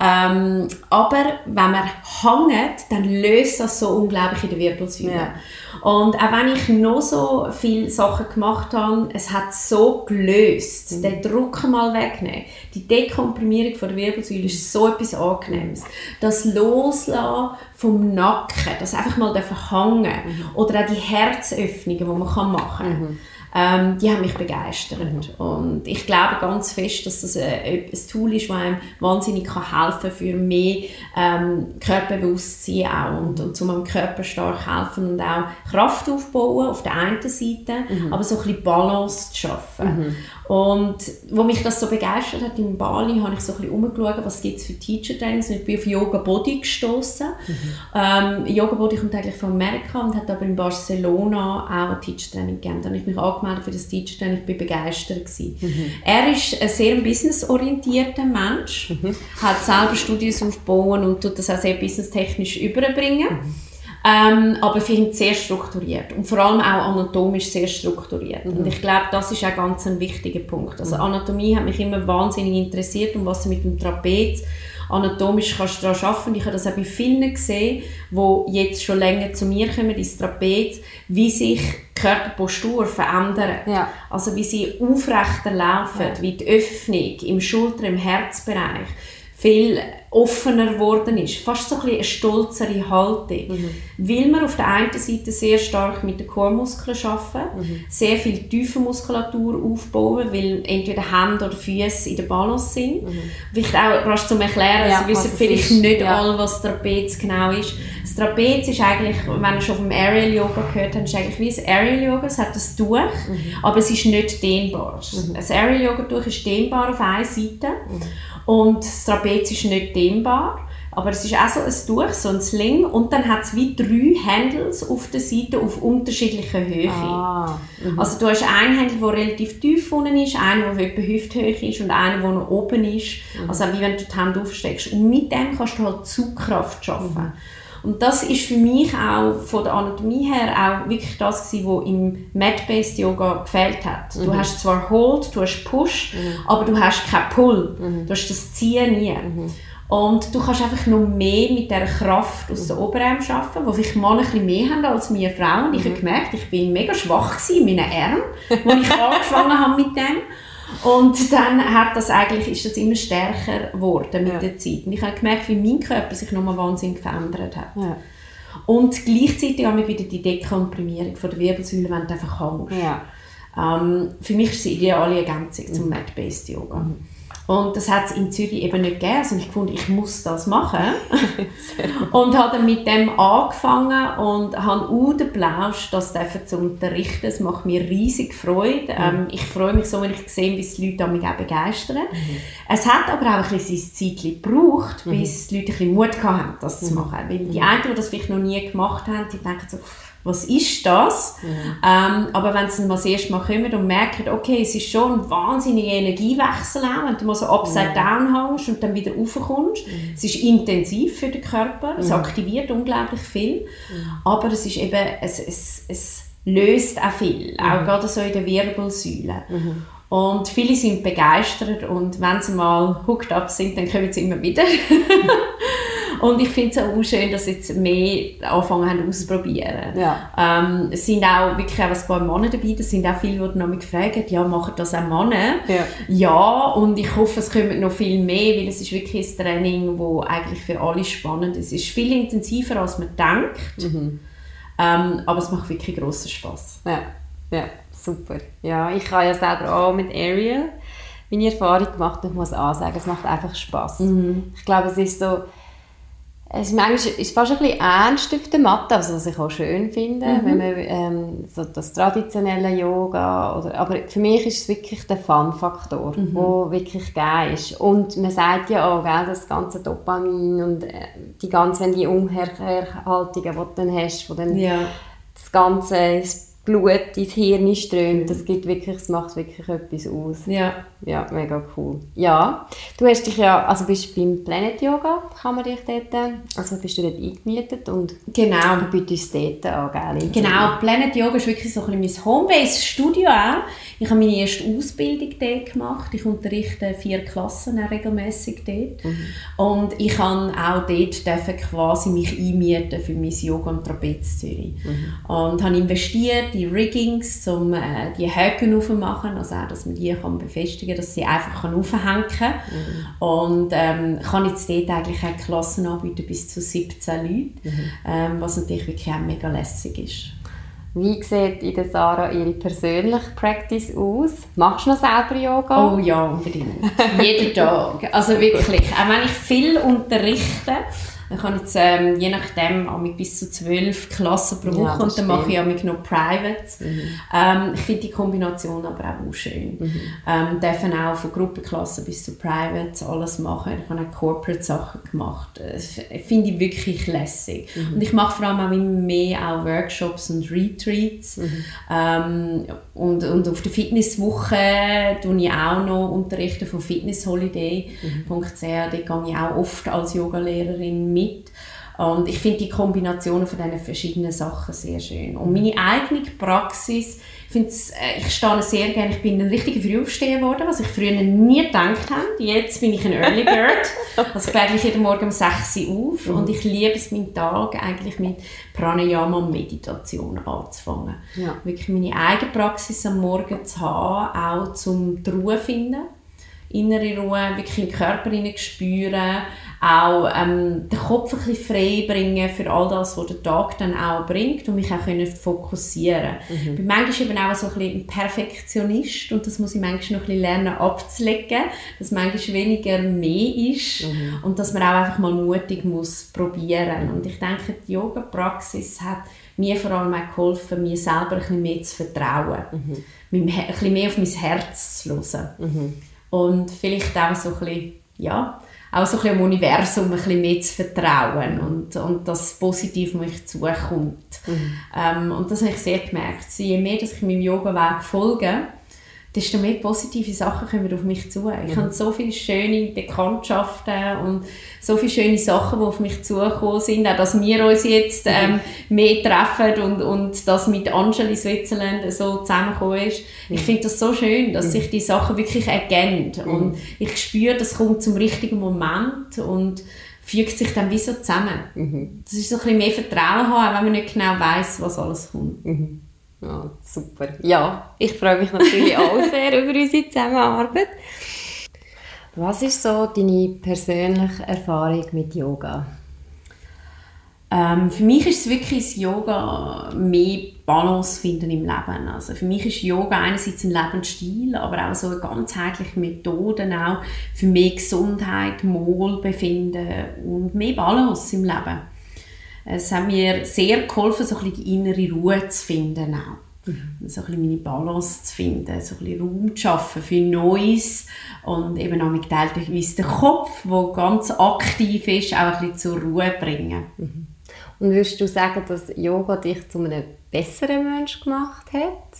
Ähm, aber wenn man hängt, dann löst das so unglaublich in der Wirbelsäule. Ja. Und auch wenn ich noch so viele Sachen gemacht habe, es hat so gelöst. Mhm. Den Druck mal wegnehmen. Die Dekomprimierung von der Wirbelsäule ist so etwas Angenehmes. Das Loslassen vom Nacken, das einfach mal hängen mhm. Oder auch die Herzöffnungen, die man machen kann. Mhm ähm, die haben mich begeistert. Mhm. Und ich glaube ganz fest, dass das ein, ein Tool ist, das einem wahnsinnig kann helfen kann für mehr ähm, Körperbewusstsein auch und, und um am Körper stark helfen und auch Kraft aufbauen auf der einen Seite, mhm. aber so ein bisschen Balance zu schaffen. Mhm. Und wo mich das so begeistert hat in Bali, habe ich so ein bisschen umgeschaut, was gibt es für Teacher-Trainings. Ich bin auf Yoga Body gestoßen. Mhm. Ähm, Yoga Body kommt eigentlich von Amerika und hat aber in Barcelona auch ein Teacher-Training gegeben. Da habe ich mich angemeldet für das Teacher-Training, ich bin begeistert Mhm. Er ist ein sehr businessorientierter Mensch, mhm. hat selber Studios aufbauen und tut das auch sehr businesstechnisch überbringen. Ähm, aber finde sehr strukturiert und vor allem auch anatomisch sehr strukturiert. Mhm. Und ich glaube, das ist auch ganz ein wichtiger Punkt. Also mhm. Anatomie hat mich immer wahnsinnig interessiert und was mit dem Trapez anatomisch kannst du daran arbeiten. Ich habe das auch bei vielen gesehen, die jetzt schon länger zu mir kommen, ins Trapez, wie sich die Körperpostur verändert. Ja. Also wie sie aufrechter laufen, ja. wie die Öffnung im Schulter-, im Herzbereich viel offener geworden ist, fast so ein eine stolzere Haltung, mhm. weil wir auf der einen Seite sehr stark mit den Chormuskeln arbeiten, mhm. sehr viel Tiefenmuskulatur aufbauen, weil entweder Hände oder Füße in der Balance sind. Mhm. Vielleicht auch rasch zum Erklären, ja, also wissen vielleicht ist. nicht ja. alle, was Trapez genau ist. Das Trapez ist eigentlich, wenn ihr schon vom Aerial Yoga gehört habt, ist eigentlich wie das Aerial Yoga, es hat das Tuch, mhm. aber es ist nicht dehnbar. Mhm. Das Aerial Yoga Tuch ist dehnbar auf einer Seite mhm. Und das Trapez ist nicht dehnbar. Aber es ist auch so ein Tuch, so ein Sling. Und dann hat es wie drei Handles auf der Seite auf unterschiedlicher Höhe. Ah, mhm. also du hast einen Handel, der relativ tief unten ist, einen, der etwa Hüfthöhe ist und einen, der noch oben ist. Mhm. Also wie wenn du die Hände aufsteckst. Und mit dem kannst du halt Zugkraft schaffen. Mhm. Und das ist für mich auch von der Anatomie her auch wirklich das gewesen, was im Mat-Based Yoga gefehlt hat. Mhm. Du hast zwar Hold, du hast Push, mhm. aber du hast kein Pull. Mhm. Du hast das Ziehen nie. Mhm. Und du kannst einfach noch mehr mit der Kraft aus den mhm. Oberarm arbeiten, wo vielleicht mal ein bisschen mehr haben als wir Frauen. Ich habe mhm. gemerkt, ich bin mega schwach in meinen Armen, als ich angefangen habe mit dem. Und dann hat das eigentlich, ist das immer stärker geworden mit ja. der Zeit. Und ich habe gemerkt, wie mein Körper sich nochmal wahnsinnig verändert hat. Ja. Und gleichzeitig haben wir wieder die Dekomprimierung von der Wirbelsäule, wenn du einfach hängst. Ja. Ähm, für mich ist es eine ideale Ergänzung zum mhm. Mat-Based Yoga. Mhm. Und das hat es in Zürich eben nicht gegeben. Also ich fand, ich muss das machen. und habe dann mit dem angefangen und habe auch den Plausch, das zu unterrichten. Es macht mir riesig Freude. Mhm. Ähm, ich freue mich so, wenn ich sehe, wie die Leute mich auch begeistern. Mhm. Es hat aber auch ein bisschen sein Zeit gebraucht, mhm. bis die Leute ein bisschen Mut hatten, das zu mhm. machen. Weil die mhm. einen, die das vielleicht noch nie gemacht haben, die denken so, was ist das? Mhm. Ähm, aber wenn sie mal das erste Mal kommen und merken, okay, es ist schon ein wahnsinniger Energiewechsel auch, wenn du mal so upside mhm. down hängst und dann wieder raufkommst. Mhm. Es ist intensiv für den Körper, es mhm. aktiviert unglaublich viel, mhm. aber es ist eben, es, es, es löst auch viel, auch mhm. gerade so in der Wirbelsäule. Und viele sind begeistert und wenn sie mal hooked up sind, dann kommen sie immer wieder. Und ich finde es auch schön, dass jetzt mehr anfangen haben auszuprobieren. Ja. Ähm, es sind auch wirklich auch ein paar Männer dabei, da sind auch viele, die noch mich fragen, ja, machen das auch Männer? Ja. ja, und ich hoffe, es kommen noch viel mehr, weil es ist wirklich ein Training, das eigentlich für alle spannend ist. Es ist viel intensiver, als man denkt, mhm. ähm, aber es macht wirklich grossen Spass. Ja. ja, super. Ja, ich habe ja selber auch mit Ariel meine Erfahrung gemacht und ich muss auch sagen, es macht einfach Spass. Mhm. Ich glaube, es ist so es ist manchmal ist fast ein bisschen ernst auf der Matte, also was ich auch schön finde, mhm. wenn man ähm, so das traditionelle Yoga oder, aber für mich ist es wirklich der Fun-Faktor, mhm. wo wirklich geil ist. Und man sagt ja auch, gell, das ganze Dopamin und äh, die ganzen die Umherhaltungen, die du dann hast, wo dann ja. das ganze Blut ins Hirn strömt. Das gibt wirklich, das macht wirklich etwas aus. Ja. Ja, mega cool. Ja, du hast dich ja, also bist beim Planet Yoga, kann man dich dort, also bist du dort eingemietet und genau. du bietest dort an, gell? Genau, Planet Yoga ist wirklich so ein bisschen mein Homebase-Studio auch. Ich habe meine erste Ausbildung dort gemacht. Ich unterrichte vier Klassen regelmäßig dort. Mhm. Und ich kann auch dort dürfen quasi mich einmieten für mein Yoga und Trapez Zürich. Mhm. Und habe investiert in Riggings, um äh, die Haken aufzumachen, also auch, dass man die kann befestigen kann, dass sie einfach aufhängen kann. Mhm. Und ähm, kann jetzt dort eigentlich auch Klassen anbieten bis zu 17 Leuten, mhm. ähm, was natürlich wirklich auch mega lässig ist. Wie sieht in der Sarah ihre persönliche Practice aus? Machst du noch selber Yoga? Oh ja, unbedingt. Jeden Tag. Also wirklich. Auch wenn ich viel unterrichte, ich habe jetzt ähm, je nachdem mit bis zu zwölf Klassen pro Woche ja, und dann mache ich auch noch Privates. Mhm. Ähm, ich finde die Kombination aber auch schön. Mhm. Ähm, dürfen auch von Gruppenklassen bis zu Privates alles machen. Ich habe auch Corporate Sachen gemacht. Das finde ich wirklich lässig. Mhm. Und ich mache vor allem auch immer mehr auch Workshops und Retreats. Mhm. Ähm, und, und auf der Fitnesswoche tue ich auch noch unterrichten von fitnessholiday.ch. Mhm. Dort gehe ich auch oft als Yogalehrerin mit. Und ich finde die Kombination von diesen verschiedenen Sachen sehr schön. Und meine eigene Praxis, ich, äh, ich stehe sehr gerne, ich bin ein richtiger Frühaufsteher geworden, was ich früher nie gedacht habe. Jetzt bin ich ein Early Bird. also ich gehe jeden Morgen um 6 Uhr auf mhm. und ich liebe es, meinen Tag eigentlich mit Pranayama und Meditation anzufangen. Ja. Wirklich meine eigene Praxis am Morgen zu haben, auch zum Ruhe finden innere Ruhe, wirklich in den Körper spüren, auch ähm, den Kopf ein bisschen frei bringen für all das, was der Tag dann auch bringt und mich auch können fokussieren mhm. Ich bin manchmal eben auch so ein, bisschen ein Perfektionist und das muss ich manchmal noch ein bisschen lernen abzulegen, dass manchmal weniger mehr ist mhm. und dass man auch einfach mal mutig muss probieren und ich denke, die Yoga-Praxis hat mir vor allem auch geholfen, mir selber ein bisschen mehr zu vertrauen, mhm. ein bisschen mehr auf mein Herz zu hören. Mhm. Und vielleicht auch so ein bisschen, ja, auch so ein bisschen im Universum ein bisschen mehr zu vertrauen und, und das positiv auf mich zukommt. Mhm. Ähm, und das habe ich sehr gemerkt. Je mehr dass ich meinem Yoga-Weg folge, desto mehr positive Sachen kommen auf mich zu. Ich mhm. habe so viele schöne Bekanntschaften und so viele schöne Sachen, die auf mich zugekommen sind. Auch, dass wir uns jetzt mhm. ähm, mehr treffen und, und das mit Angeli Switzerland so zusammengekommen ist. Mhm. Ich finde das so schön, dass mhm. sich die Sachen wirklich ergänzen. Mhm. Und ich spüre, das kommt zum richtigen Moment und fügt sich dann wie so zusammen. Mhm. Das ist so ein bisschen mehr Vertrauen haben, wenn man nicht genau weiß, was alles kommt. Ja, super. Ja, ich freue mich natürlich auch sehr über unsere Zusammenarbeit. Was ist so deine persönliche Erfahrung mit Yoga? Ähm, für mich ist es wirklich das Yoga mehr Balance finden im Leben. Also für mich ist Yoga einerseits ein Lebensstil, aber auch so eine ganzheitliche Methode auch für mehr Gesundheit, Wohlbefinden und mehr Balance im Leben. Es hat mir sehr geholfen, so ein bisschen die innere Ruhe zu finden auch. Mhm. So ein bisschen meine Balance zu finden, so ein bisschen Raum zu schaffen für Neues und eben auch mit teilweise den Kopf, der ganz aktiv ist, auch ein bisschen zur Ruhe bringen. Mhm. Und würdest du sagen, dass Yoga dich zu einem besseren Mensch gemacht hat?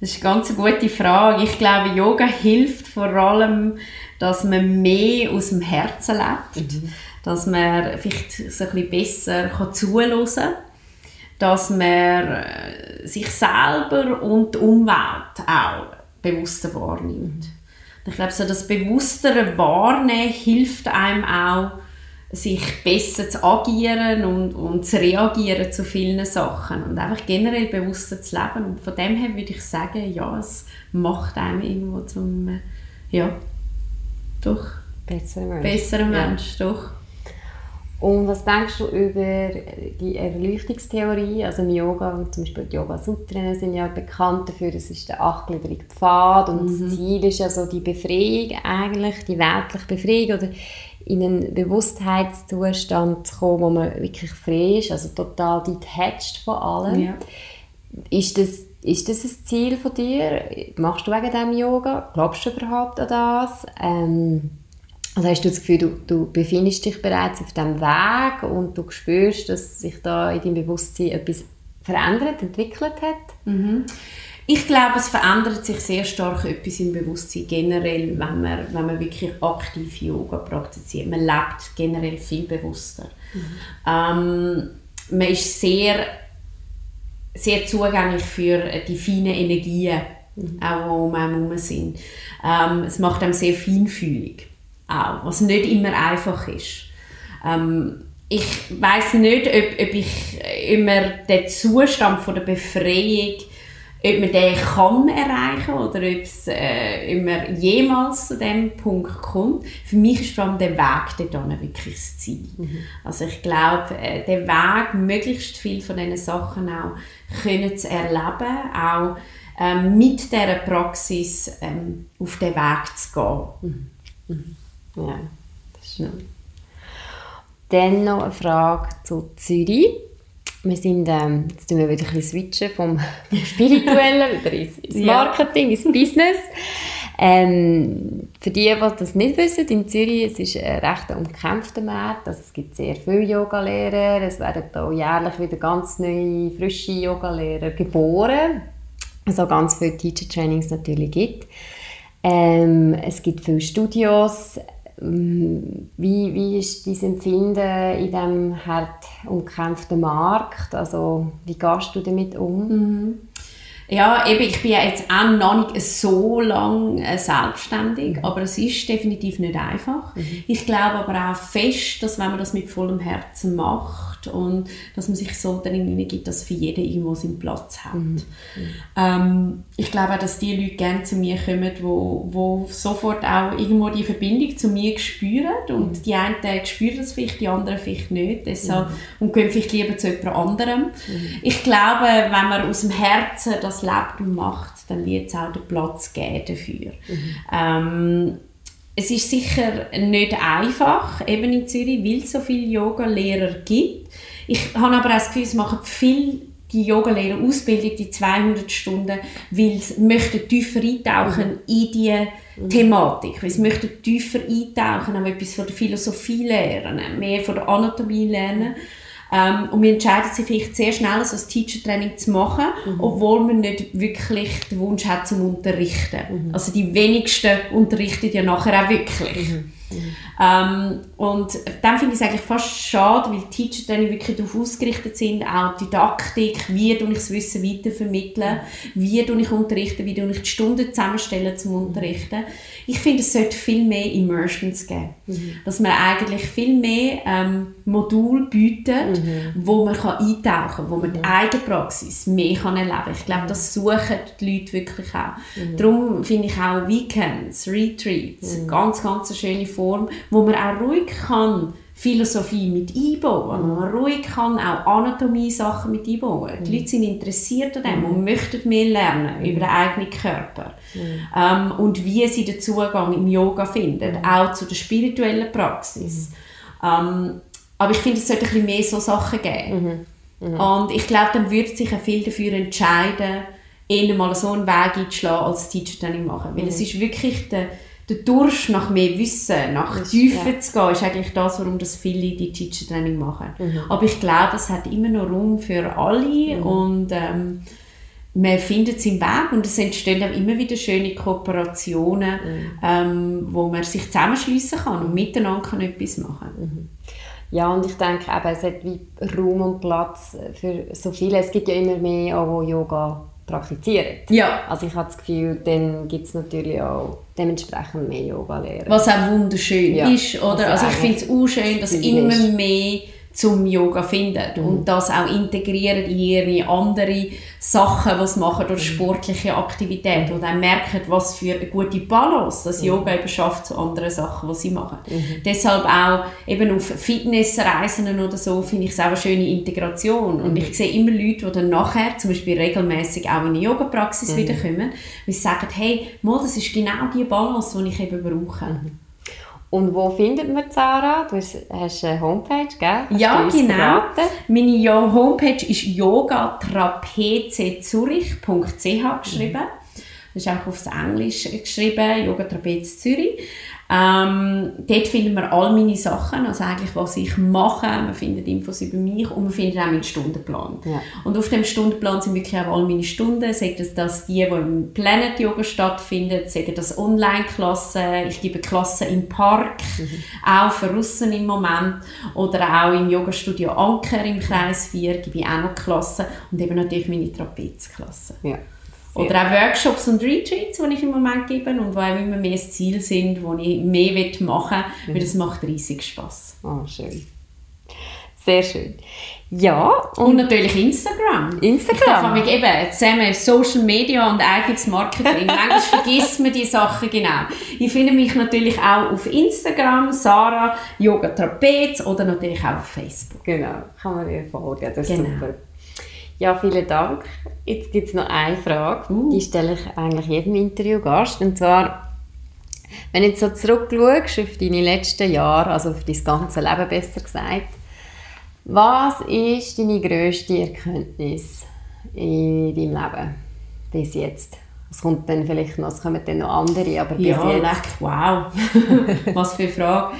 Das ist eine ganz gute Frage. Ich glaube, Yoga hilft vor allem, dass man mehr aus dem Herzen lebt, mhm. Dass man vielleicht so ein bisschen besser zuhören kann dass man äh, sich selber und die Umwelt auch bewusster wahrnimmt. Ich glaube, so das bewusstere Wahrnehmen hilft einem auch, sich besser zu agieren und, und zu reagieren zu vielen Sachen und einfach generell bewusster zu leben. Und von dem her würde ich sagen, ja, es macht einem irgendwo zum, ja, doch, besserer Mensch. Besserer Mensch, ja. doch. Und was denkst du über die Erleuchtungstheorie? Also im Yoga, zum Beispiel die Yoga-Sutren sind ja bekannt dafür, das ist der achtgliedrige Pfad und mhm. das Ziel ist ja so die Befreiung eigentlich, die weltliche Befreiung oder in einen Bewusstheitszustand zu kommen, wo man wirklich frei ist, also total detached von allem. Ja. Ist, das, ist das ein Ziel von dir? Machst du wegen dem Yoga? Glaubst du überhaupt an das? Ähm, also hast du das Gefühl, du, du befindest dich bereits auf diesem Weg und du spürst, dass sich da in deinem Bewusstsein etwas verändert, entwickelt hat? Mhm. Ich glaube, es verändert sich sehr stark etwas im Bewusstsein generell, wenn man, wenn man wirklich aktiv Yoga praktiziert. Man lebt generell viel bewusster. Mhm. Ähm, man ist sehr, sehr zugänglich für die feinen Energien, mhm. auch die um einen herum sind. Ähm, es macht einem sehr feinfühlig auch, was nicht immer einfach ist. Ähm, ich weiß nicht, ob, ob ich immer den Zustand von der Befreiung ob man den kann erreichen oder ob es äh, immer jemals zu dem Punkt kommt. Für mich ist vor allem der Weg dorthin wirklich das Ziel. Mhm. Also ich glaube, äh, der Weg, möglichst viel von diesen Sachen auch können zu erleben, auch ähm, mit dieser Praxis ähm, auf den Weg zu gehen. Mhm. Mhm. Ja, das stimmt. Dann noch eine Frage zu Zürich. Wir sind, ähm, jetzt tun wir wieder ein bisschen switchen vom, vom Spirituellen über ins, ins Marketing, ins Business. Ähm, für die, die das nicht wissen, in Zürich es ist ein recht umkämpfter Markt. Also es gibt sehr viele Yogalehrer. Es werden auch jährlich wieder ganz neue, frische Yogalehrer geboren. Also ganz viele Teacher-Trainings natürlich gibt. Ähm, es gibt viele Studios. Wie, wie ist dein Empfinden in diesem hart umkämpften Markt? Also, wie gehst du damit um? Mhm. Ja, eben, ich bin jetzt auch noch nicht so lange äh, selbstständig, mhm. aber es ist definitiv nicht einfach. Mhm. Ich glaube aber auch fest, dass wenn man das mit vollem Herzen macht, und dass man sich so darin gibt, dass für jeden irgendwo seinen Platz hat. Mhm. Ähm, ich glaube auch, dass die Leute gerne zu mir kommen, wo, wo sofort auch irgendwo die Verbindung zu mir spüren und mhm. die einen spüren das vielleicht, die anderen vielleicht nicht deshalb, mhm. und gehen vielleicht lieber zu jemand anderem. Mhm. Ich glaube, wenn man aus dem Herzen das lebt und macht, dann wird es auch den Platz geben dafür. Mhm. Ähm, es ist sicher nicht einfach, eben in Zürich, weil es so viele Yoga-Lehrer gibt. Ich habe aber auch das Gefühl, es machen viel die Yogalehrer Ausbildung, die 200 Stunden, weil sie möchten tiefer eintauchen mhm. in die mhm. Thematik, weil sie möchten tiefer eintauchen, auch etwas von der Philosophie lernen, mehr von der Anatomie lernen. Ähm, und wir entscheiden sich vielleicht sehr schnell, so ein Teacher-Training zu machen, mhm. obwohl man nicht wirklich den Wunsch hat zum Unterrichten. Mhm. Also die wenigsten unterrichten ja nachher auch wirklich. Mhm. Ähm, und dann finde ich es eigentlich fast schade, weil die Teacher dann wirklich darauf ausgerichtet sind, auch Didaktik, wie ich das Wissen weitervermitteln, wie ich unterrichten, wie ich die Stunden zusammenstellen zum Unterrichten. Ich finde, es sollte viel mehr Immersions geben. Mhm. Dass man eigentlich viel mehr ähm, Module bietet, mhm. wo man kann eintauchen kann, wo man mhm. die eigene Praxis mehr kann erleben kann. Ich glaube, das suchen die Leute wirklich auch. Mhm. Darum finde ich auch Weekends, Retreats, mhm. ganz, ganz eine schöne Form, wo man auch ruhig kann Philosophie mit einbauen, wo man ruhig kann auch Anatomie-Sachen mit einbauen. Die Leute sind interessiert an dem und möchten mehr lernen über den eigenen Körper ähm, und wie sie den Zugang im Yoga finden, auch zu der spirituellen Praxis. Ähm, aber ich finde, es sollte ein bisschen mehr so Sachen geben. Mhm. Und ich glaube, dann würde sich auch viel dafür entscheiden, eher mal so einen Weg einzuschlagen, als Teacher Training machen. Weil mhm. es ist wirklich der, der Durst nach mehr Wissen, nach Tiefe ja. zu gehen, ist eigentlich das, warum das viele die Teacher Training machen. Mhm. Aber ich glaube, es hat immer noch Raum für alle mhm. und ähm, man findet seinen Weg und es entstehen auch immer wieder schöne Kooperationen, mhm. ähm, wo man sich zusammenschließen kann und miteinander kann etwas machen mhm. Ja, und ich denke eben, es hat wie Raum und Platz für so viele. Es gibt ja immer mehr, auch, die Yoga praktizieren. Ja. Also ich habe das Gefühl, dann gibt es natürlich auch dementsprechend mehr Yoga-Lehrer. Was auch wunderschön ja. ist, oder? Also, also ich finde es auch schön, dass immer mehr zum Yoga finden mhm. und das auch integrieren in ihre anderen Sachen, was machen durch mhm. sportliche Aktivität und dann merken, was für eine gute Balance das mhm. Yoga eben schafft zu anderen Sachen, was sie machen. Mhm. Deshalb auch eben auf Fitnessreisen oder so finde ich es auch eine schöne Integration und mhm. ich sehe immer Leute, die dann nachher zum Beispiel regelmäßig auch in eine Yoga-Praxis mhm. wiederkommen, sie sagen, hey, mal, das ist genau die Balance, die ich eben brauche. Und wo findet man Sarah? Du hast, eine Homepage, gell? Hast ja, genau. Meine Homepage ist yogatrapezezurich.ch geschrieben. Mhm. Das ist auch aufs Englisch geschrieben, Yoga Trapez Zürich. Ähm, dort finden wir all meine Sachen, also eigentlich was ich mache, man findet Infos über mich und man findet auch meinen Stundenplan. Ja. Und auf dem Stundenplan sind wirklich auch all meine Stunden, sei das, dass die, die im Planet Yoga stattfinden, sei das Online-Klassen, ich gebe Klassen im Park, mhm. auch für Russen im Moment, oder auch im Yoga-Studio Anker im Kreis 4 gebe ich auch noch Klassen und eben natürlich meine Trapezklassen. Ja. Oder auch Workshops und Retreats, die ich im Moment gebe und die auch immer mehr das Ziel sind, wo ich mehr machen will, weil das macht riesig Spass. Oh, schön. Sehr schön. Ja. Und, und natürlich Instagram. Instagram. Ich darf eben zusammen Social Media und eigenes Marketing. Manchmal vergisst man die Sachen genau. Ich finde mich natürlich auch auf Instagram, Sarah Yoga Trapez oder natürlich auch auf Facebook. Genau, kann man dir folgen. Das ist genau. super. Ja, vielen Dank. Jetzt gibt es noch eine Frage, uh. die stelle ich eigentlich jedem Interviewgast. Und zwar, wenn du jetzt so zurückschaust auf deine letzten Jahre, also auf dein ganze Leben besser gesagt, was ist deine grösste Erkenntnis in deinem Leben bis jetzt? Es kommt dann vielleicht noch, es kommen dann noch andere, aber bis ja, jetzt... wow, was für eine Frage.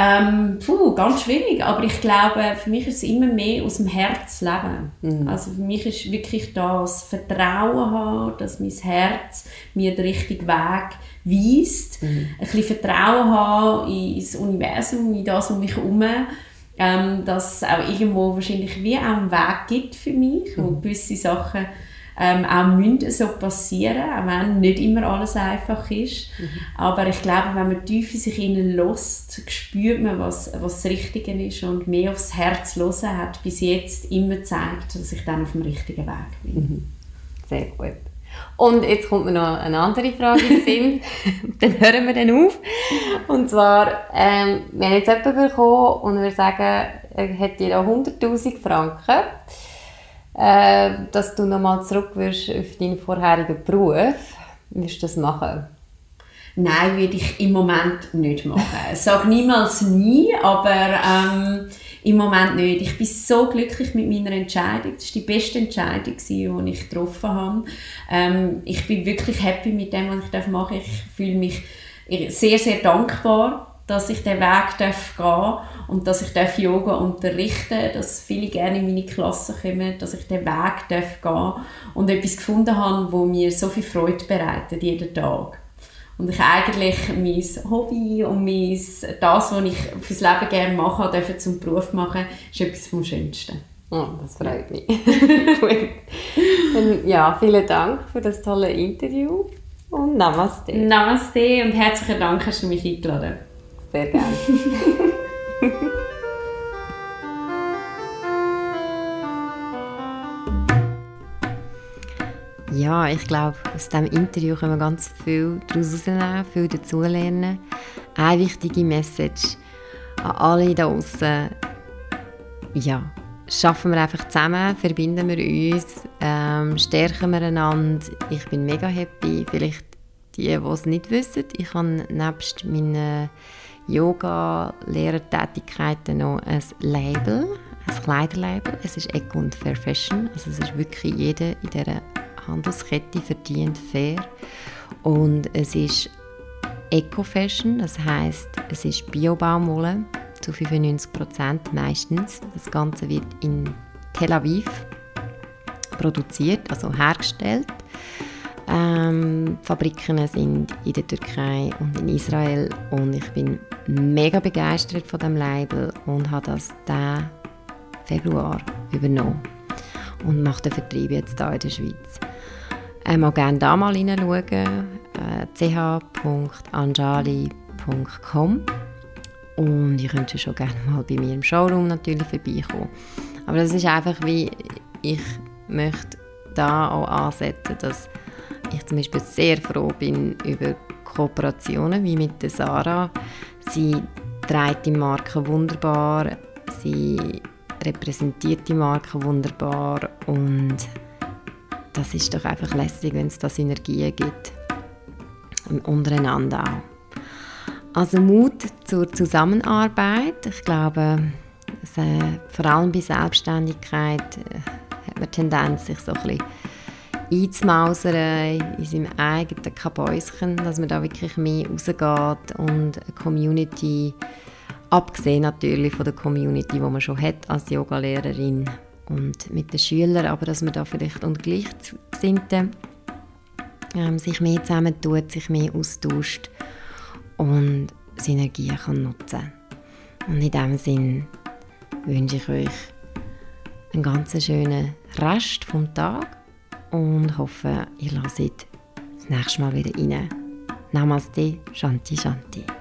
Ähm, puh, ganz schwierig, aber ich glaube, für mich ist es immer mehr aus dem Herz leben. Mhm. Also für mich ist wirklich das Vertrauen haben, dass mein Herz mir den richtigen Weg weist. Mhm. Ein bisschen Vertrauen haben ins Universum, in das um mich herum. Ähm, dass es auch irgendwo wahrscheinlich wie auch einen Weg gibt für mich, mhm. wo gewisse Sachen ähm, auch müssen so passieren, auch wenn nicht immer alles einfach ist. Mhm. Aber ich glaube, wenn man tief in sich innen lässt, spürt man, was, was das Richtige ist und mehr aufs Herz hören hat bis jetzt immer gezeigt, dass ich dann auf dem richtigen Weg bin. Mhm. Sehr gut. Und jetzt kommt mir noch eine andere Frage in den Sinn. dann hören wir dann auf. Und zwar, ähm, wir haben jetzt jemanden bekommen und wir sagen, er hätte ja 100'000 Franken äh, dass du nochmal zurück wirst auf deinen vorherigen Beruf. Wirst du das machen? Nein, würde ich im Moment nicht machen. Sag niemals nie, aber ähm, im Moment nicht. Ich bin so glücklich mit meiner Entscheidung. Das war die beste Entscheidung, die ich getroffen habe. Ähm, ich bin wirklich happy mit dem, was ich machen darf. Ich fühle mich sehr, sehr dankbar dass ich den Weg darf gehen und dass ich darf Yoga unterrichten dass viele gerne in meine Klasse kommen, dass ich den Weg darf gehen und etwas gefunden habe, wo mir so viel Freude bereitet, jeden Tag. Und ich eigentlich mein Hobby und mein, das, was ich fürs Leben gerne mache, dürfen zum Beruf machen, ist etwas vom Schönsten. Oh, das freut mich. Dann, ja, vielen Dank für das tolle Interview und Namaste. Namaste und herzlichen Dank, dass du mich eingeladen sehr gerne. ja, ich glaube, aus diesem Interview können wir ganz viel daraus herausnehmen, viel dazulernen. Eine wichtige Message. an alle da draußen, ja, schaffen wir einfach zusammen, verbinden wir uns, ähm, stärken wir einander. Ich bin mega happy. Vielleicht die, die es nicht wissen, ich habe nebst meinen Yoga-Lehrertätigkeiten noch ein Label, ein Kleiderlabel. Es ist Eco und Fair Fashion. Also es ist wirklich jeder in dieser Handelskette verdient fair. Und es ist Eco-Fashion, das heißt, es ist Bio-Baumwolle zu 95 Prozent meistens. Das Ganze wird in Tel Aviv produziert, also hergestellt. Ähm, Fabriken sind in der Türkei und in Israel und ich bin mega begeistert von dem Label und habe das diesen Februar übernommen und mache den Vertrieb jetzt hier in der Schweiz. Ich ähm, gerne da mal hineinschauen, äh, ch.anjali.com und ihr könnt schon gerne mal bei mir im Showroom natürlich vorbeikommen. Aber das ist einfach wie, ich möchte da auch ansetzen, dass ich zum Beispiel sehr froh bin über Kooperationen wie mit der Sarah. Sie trägt die Marke wunderbar, sie repräsentiert die Marke wunderbar und das ist doch einfach lässig, wenn es da Synergien gibt untereinander auch. Also Mut zur Zusammenarbeit. Ich glaube, es, äh, vor allem bei Selbstständigkeit äh, hat man Tendenz, sich so ein bisschen einzumausern in seinem eigenen Kabäuschen, dass man da wirklich mehr rausgeht und eine Community, abgesehen natürlich von der Community, die man schon hat als Yogalehrerin und mit den Schülern, aber dass man da vielleicht unter Gleichgesinnten ähm, sich mehr zusammentut, sich mehr austauscht und Synergien kann nutzen Und in diesem Sinn wünsche ich euch einen ganz schönen Rest vom Tag und hoffe, ihr lasst das nächste Mal wieder rein. Namaste, Shanti Shanti.